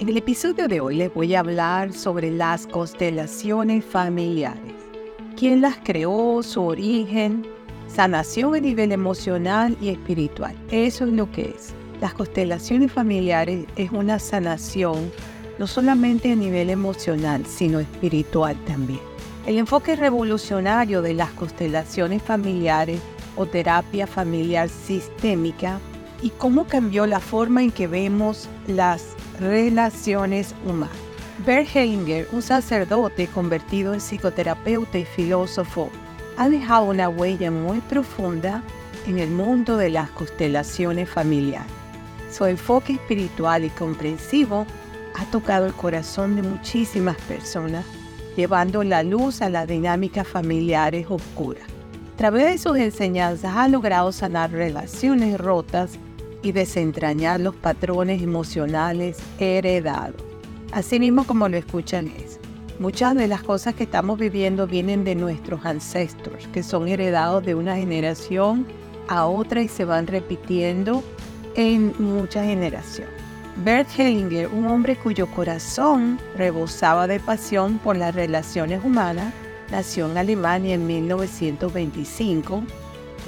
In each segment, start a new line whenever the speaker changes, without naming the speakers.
En el episodio de hoy les voy a hablar sobre las constelaciones familiares. ¿Quién las creó? Su origen, sanación a nivel emocional y espiritual. Eso es lo que es. Las constelaciones familiares es una sanación no solamente a nivel emocional, sino espiritual también. El enfoque revolucionario de las constelaciones familiares o terapia familiar sistémica y cómo cambió la forma en que vemos las relaciones humanas. Bert Hellinger, un sacerdote convertido en psicoterapeuta y filósofo, ha dejado una huella muy profunda en el mundo de las constelaciones familiares. Su enfoque espiritual y comprensivo ha tocado el corazón de muchísimas personas, llevando la luz a las dinámicas familiares oscuras. A través de sus enseñanzas ha logrado sanar relaciones rotas y desentrañar los patrones emocionales heredados. Así mismo como lo escuchan es, muchas de las cosas que estamos viviendo vienen de nuestros ancestros, que son heredados de una generación a otra y se van repitiendo en muchas generaciones. Bert Hellinger, un hombre cuyo corazón rebosaba de pasión por las relaciones humanas, nació en Alemania en 1925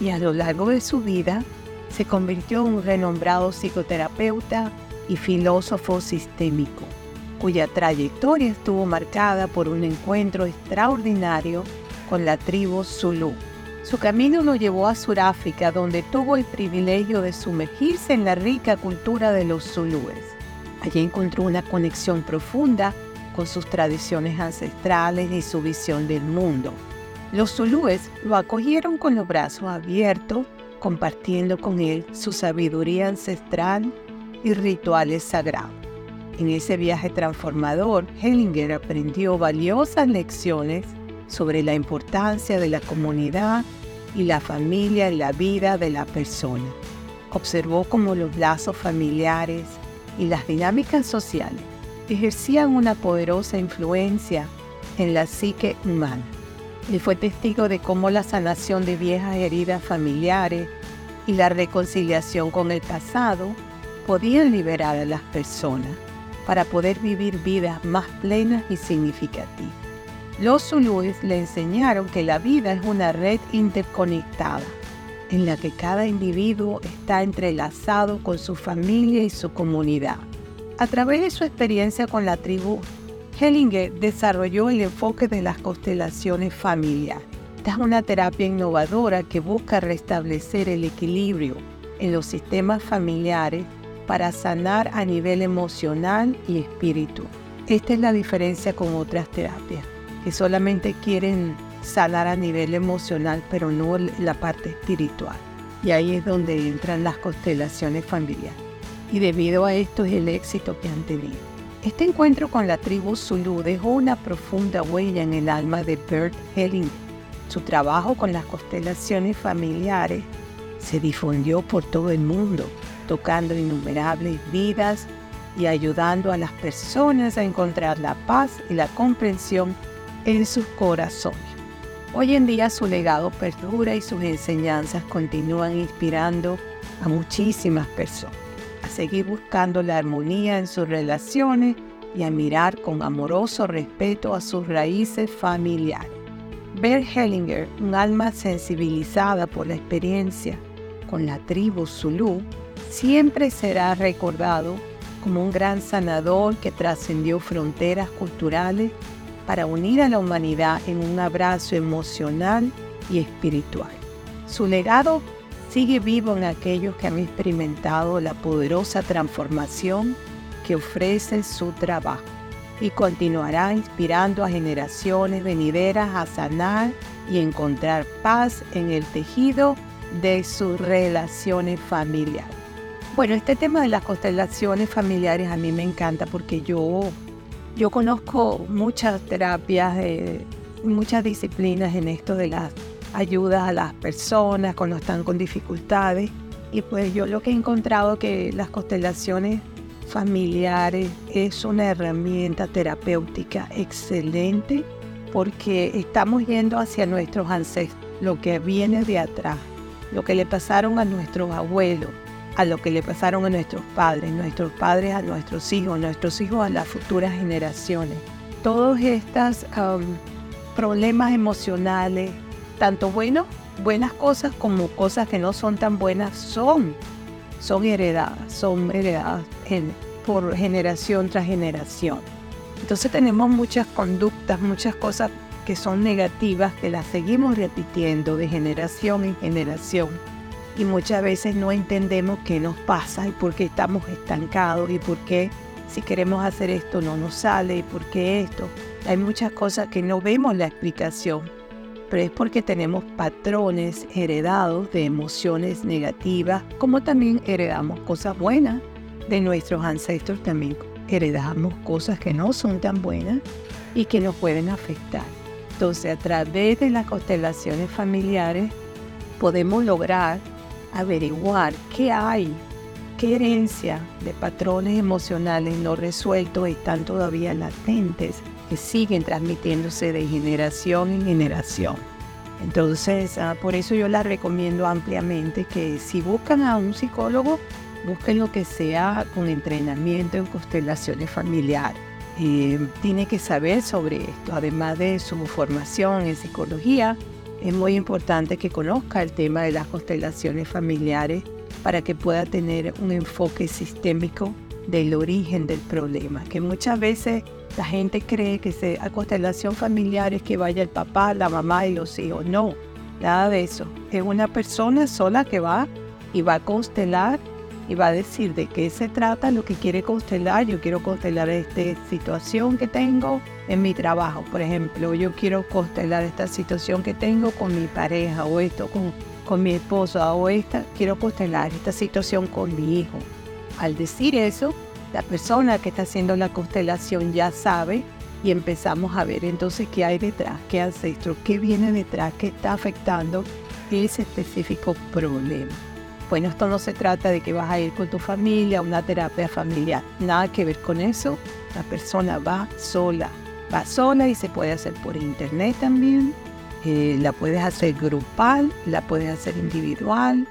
y a lo largo de su vida se convirtió en un renombrado psicoterapeuta y filósofo sistémico, cuya trayectoria estuvo marcada por un encuentro extraordinario con la tribu Zulu. Su camino lo llevó a Sudáfrica, donde tuvo el privilegio de sumergirse en la rica cultura de los zulúes. Allí encontró una conexión profunda con sus tradiciones ancestrales y su visión del mundo. Los zulúes lo acogieron con los brazos abiertos compartiendo con él su sabiduría ancestral y rituales sagrados. En ese viaje transformador, Hellinger aprendió valiosas lecciones sobre la importancia de la comunidad y la familia en la vida de la persona. Observó cómo los lazos familiares y las dinámicas sociales ejercían una poderosa influencia en la psique humana. Él fue testigo de cómo la sanación de viejas heridas familiares y la reconciliación con el pasado podían liberar a las personas para poder vivir vidas más plenas y significativas. Los zulúes le enseñaron que la vida es una red interconectada en la que cada individuo está entrelazado con su familia y su comunidad. A través de su experiencia con la tribu Hellinger desarrolló el enfoque de las constelaciones familiares. Esta es una terapia innovadora que busca restablecer el equilibrio en los sistemas familiares para sanar a nivel emocional y espiritual. Esta es la diferencia con otras terapias, que solamente quieren sanar a nivel emocional, pero no la parte espiritual. Y ahí es donde entran las constelaciones familiares. Y debido a esto es el éxito que han tenido. Este encuentro con la tribu Zulu dejó una profunda huella en el alma de Bert Helling. Su trabajo con las constelaciones familiares se difundió por todo el mundo, tocando innumerables vidas y ayudando a las personas a encontrar la paz y la comprensión en sus corazones. Hoy en día su legado perdura y sus enseñanzas continúan inspirando a muchísimas personas seguir buscando la armonía en sus relaciones y a mirar con amoroso respeto a sus raíces familiares. Bert Hellinger, un alma sensibilizada por la experiencia con la tribu Zulu, siempre será recordado como un gran sanador que trascendió fronteras culturales para unir a la humanidad en un abrazo emocional y espiritual. Su legado sigue vivo en aquellos que han experimentado la poderosa transformación que ofrece su trabajo y continuará inspirando a generaciones venideras a sanar y encontrar paz en el tejido de sus relaciones familiares. Bueno, este tema de las constelaciones familiares a mí me encanta porque yo, yo conozco muchas terapias, muchas disciplinas en esto de las ayudas a las personas cuando están con dificultades. Y pues yo lo que he encontrado que las constelaciones familiares es una herramienta terapéutica excelente porque estamos yendo hacia nuestros ancestros, lo que viene de atrás, lo que le pasaron a nuestros abuelos, a lo que le pasaron a nuestros padres, nuestros padres a nuestros hijos, nuestros hijos a las futuras generaciones. Todos estos problemas emocionales, tanto buenos, buenas cosas como cosas que no son tan buenas, son, son heredadas, son heredadas por generación tras generación. Entonces tenemos muchas conductas, muchas cosas que son negativas que las seguimos repitiendo de generación en generación y muchas veces no entendemos qué nos pasa y por qué estamos estancados y por qué si queremos hacer esto no nos sale y por qué esto. Hay muchas cosas que no vemos la explicación, pero es porque tenemos patrones heredados de emociones negativas, como también heredamos cosas buenas de nuestros ancestros, también heredamos cosas que no son tan buenas y que nos pueden afectar. Entonces, a través de las constelaciones familiares podemos lograr averiguar qué hay, qué herencia de patrones emocionales no resueltos están todavía latentes, que siguen transmitiéndose de generación en generación. Entonces, ah, por eso yo la recomiendo ampliamente que si buscan a un psicólogo, busquen lo que sea con entrenamiento en constelaciones familiares. Eh, tiene que saber sobre esto, además de su formación en psicología, es muy importante que conozca el tema de las constelaciones familiares para que pueda tener un enfoque sistémico del origen del problema, que muchas veces la gente cree que se, a constelación familiar es que vaya el papá, la mamá y los hijos. No, nada de eso. Es una persona sola que va y va a constelar y va a decir de qué se trata, lo que quiere constelar. Yo quiero constelar esta situación que tengo en mi trabajo, por ejemplo. Yo quiero constelar esta situación que tengo con mi pareja o esto con, con mi esposa o esta. Quiero constelar esta situación con mi hijo. Al decir eso, la persona que está haciendo la constelación ya sabe y empezamos a ver entonces qué hay detrás, qué ancestro, qué viene detrás, qué está afectando ese específico problema. Bueno, esto no se trata de que vas a ir con tu familia a una terapia familiar. Nada que ver con eso. La persona va sola. Va sola y se puede hacer por internet también. Eh, la puedes hacer grupal, la puedes hacer individual.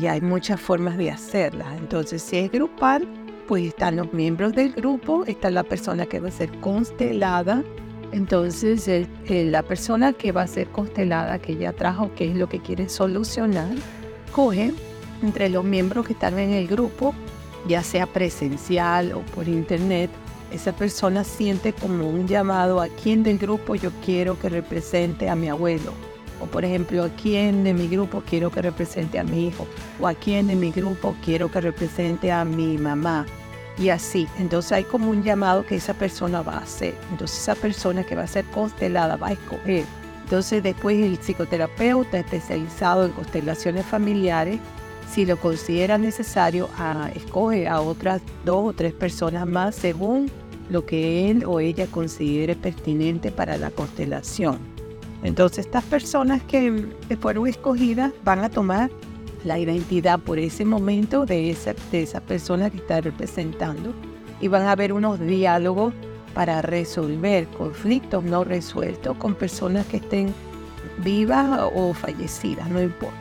Y hay muchas formas de hacerla. Entonces, si es grupal, pues están los miembros del grupo, está la persona que va a ser constelada. Entonces, la persona que va a ser constelada, que ya trajo qué es lo que quiere solucionar, coge entre los miembros que están en el grupo, ya sea presencial o por internet, esa persona siente como un llamado a quién del grupo yo quiero que represente a mi abuelo. O por ejemplo, a quién de mi grupo quiero que represente a mi hijo. O a quién de mi grupo quiero que represente a mi mamá. Y así. Entonces hay como un llamado que esa persona va a hacer. Entonces esa persona que va a ser constelada va a escoger. Entonces después el psicoterapeuta especializado en constelaciones familiares si lo considera necesario, escoge a otras dos o tres personas más según lo que él o ella considere pertinente para la constelación. Entonces estas personas que, fueron escogidas van a tomar la identidad por ese momento de esa, de persona que está representando y van a haber unos diálogos para resolver conflictos no resueltos con personas que estén vivas o fallecidas, no importa.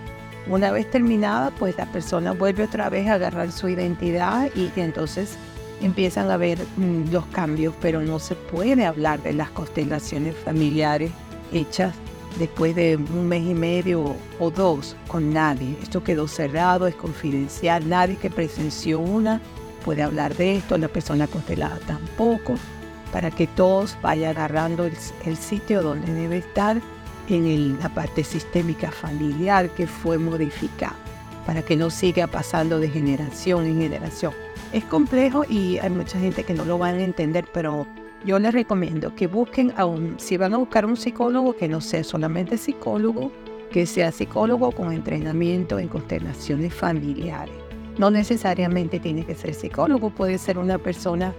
Una vez terminada, pues la persona vuelve otra vez a agarrar su identidad y entonces empiezan a ver mm, los cambios, pero no se puede hablar de las constelaciones familiares hechas después de un mes y medio o dos con nadie. Esto quedó cerrado, es confidencial, nadie que presenció una puede hablar de esto, la persona constelada tampoco, para que todos vayan agarrando el sitio donde debe estar en la parte sistémica familiar que fue modificada para que no siga pasando de generación en generación. Es complejo y hay mucha gente que no lo van a entender, pero yo les recomiendo que busquen a un, si van a buscar un psicólogo, que no sea solamente psicólogo, que sea psicólogo con entrenamiento en constelaciones familiares. No necesariamente tiene que ser psicólogo, puede ser una persona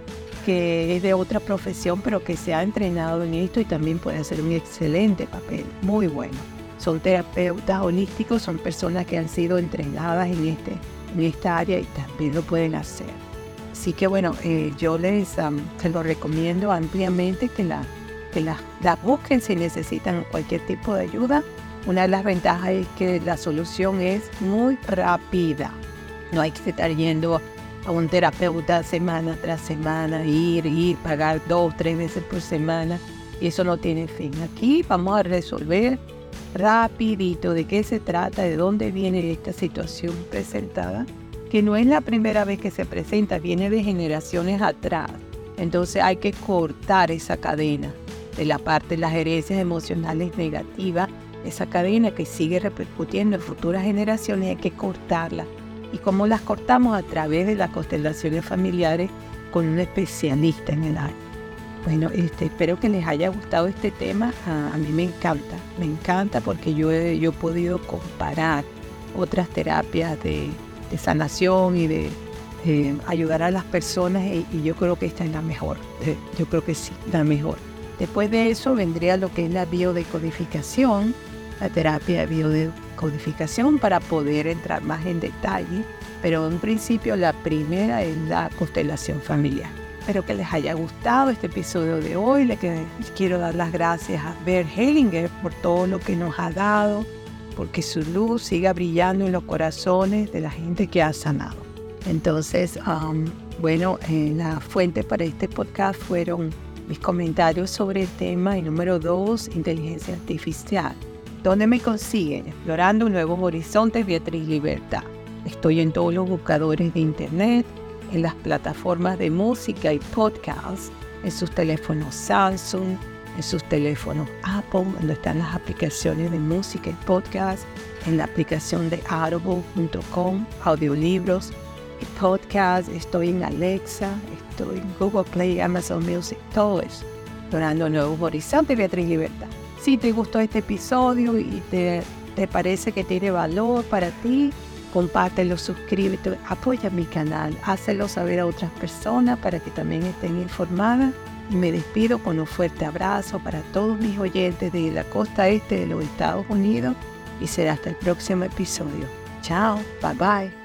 que es de otra profesión, pero que se ha entrenado en esto y también puede hacer un excelente papel, muy bueno. Son terapeutas holísticos, son personas que han sido entrenadas en, este, en esta área y también lo pueden hacer. Así que bueno, eh, yo les se lo recomiendo ampliamente que la, que la busquen si necesitan cualquier tipo de ayuda. Una de las ventajas es que la solución es muy rápida No hay que estar yendo a un terapeuta semana tras semana, ir, ir, pagar dos, tres veces por semana. Y eso no tiene fin. Aquí vamos a resolver rapidito de qué se trata, de dónde viene esta situación presentada, que no es la primera vez que se presenta, viene de generaciones atrás. Entonces hay que cortar esa cadena de la parte de las herencias emocionales negativas, esa cadena que sigue repercutiendo en futuras generaciones, hay que cortarla. ¿Y cómo las cortamos? A través de las constelaciones familiares con un especialista en el área. Bueno, este, espero que les haya gustado este tema. A, mí me encanta, me encanta porque yo he, yo he podido comparar otras terapias de, sanación y de ayudar a las personas y, yo creo que esta es la mejor. Eh, yo creo que sí, la mejor. Después de eso vendría lo que es la biodecodificación, la terapia de biodecodificación para poder entrar más en detalle. Pero en principio la primera es la constelación familiar. Espero que les haya gustado este episodio de hoy. Les quiero dar las gracias a Bert Hellinger por todo lo que nos ha dado, porque su luz siga brillando en los corazones de la gente que ha sanado. Entonces, um, bueno, eh, la fuente para este podcast fueron mis comentarios sobre el tema y número dos, inteligencia artificial. ¿Dónde me consiguen? Explorando nuevos horizontes, Beatriz Libertad. Estoy en todos los buscadores de internet en las plataformas de música y podcast, en sus teléfonos Samsung, en sus teléfonos Apple, donde están las aplicaciones de música y podcast, en la aplicación de audible.com, audiolibros y podcast, estoy en Alexa, estoy en Google Play, Amazon Music, todo eso. Explorando Nuevos Horizontes, Beatriz Libertad. Si te gustó este episodio y te, te parece que tiene valor para ti, compártelo, suscríbete, apoya mi canal, hácelo saber a otras personas para que también estén informadas. Y me despido con un fuerte abrazo para todos mis oyentes de la costa este de los Estados Unidos y será hasta el próximo episodio. Chao, bye bye.